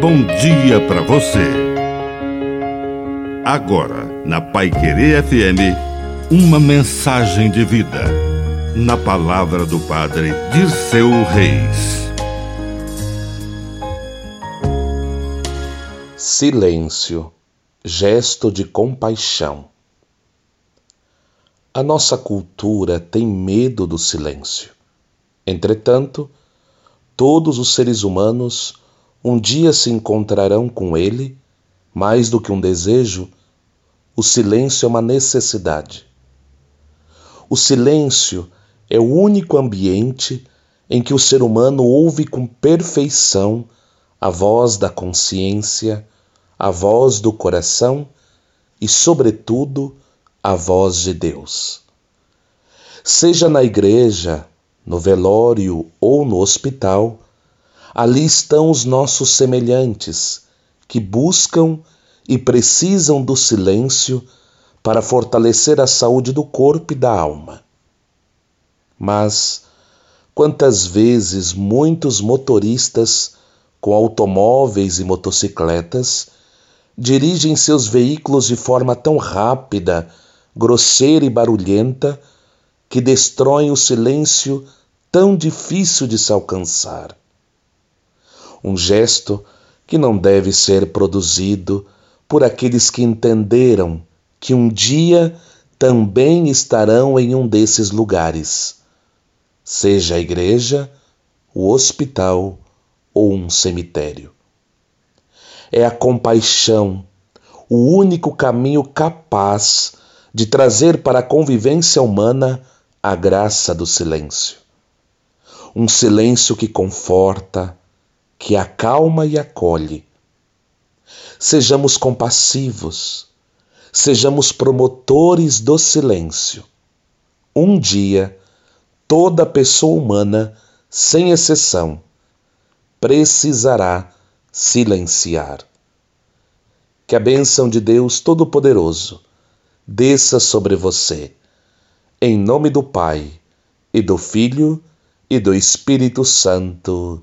bom dia para você. Agora, na Pai Querer FM, uma mensagem de vida. Na palavra do Padre Dirceu Reis. Silêncio, gesto de compaixão. A nossa cultura tem medo do silêncio. Entretanto, todos os seres humanos um dia se encontrarão com ele, mais do que um desejo, o silêncio é uma necessidade. O silêncio é o único ambiente em que o ser humano ouve com perfeição a voz da consciência, a voz do coração e, sobretudo, a voz de Deus. Seja na igreja, no velório ou no hospital, ali estão os nossos semelhantes que buscam e precisam do silêncio para fortalecer a saúde do corpo e da alma. Mas quantas vezes muitos motoristas com automóveis e motocicletas dirigem seus veículos de forma tão rápida, grosseira e barulhenta que destroem o silêncio tão difícil de se alcançar. Um gesto que não deve ser produzido por aqueles que entenderam que um dia também estarão em um desses lugares, seja a igreja, o hospital ou um cemitério. É a compaixão o único caminho capaz de trazer para a convivência humana a graça do silêncio. Um silêncio que conforta, que acalma e acolhe. Sejamos compassivos, sejamos promotores do silêncio. Um dia, toda pessoa humana, sem exceção, precisará silenciar. Que a bênção de Deus Todo-Poderoso desça sobre você em nome do Pai, e do Filho, e do Espírito Santo.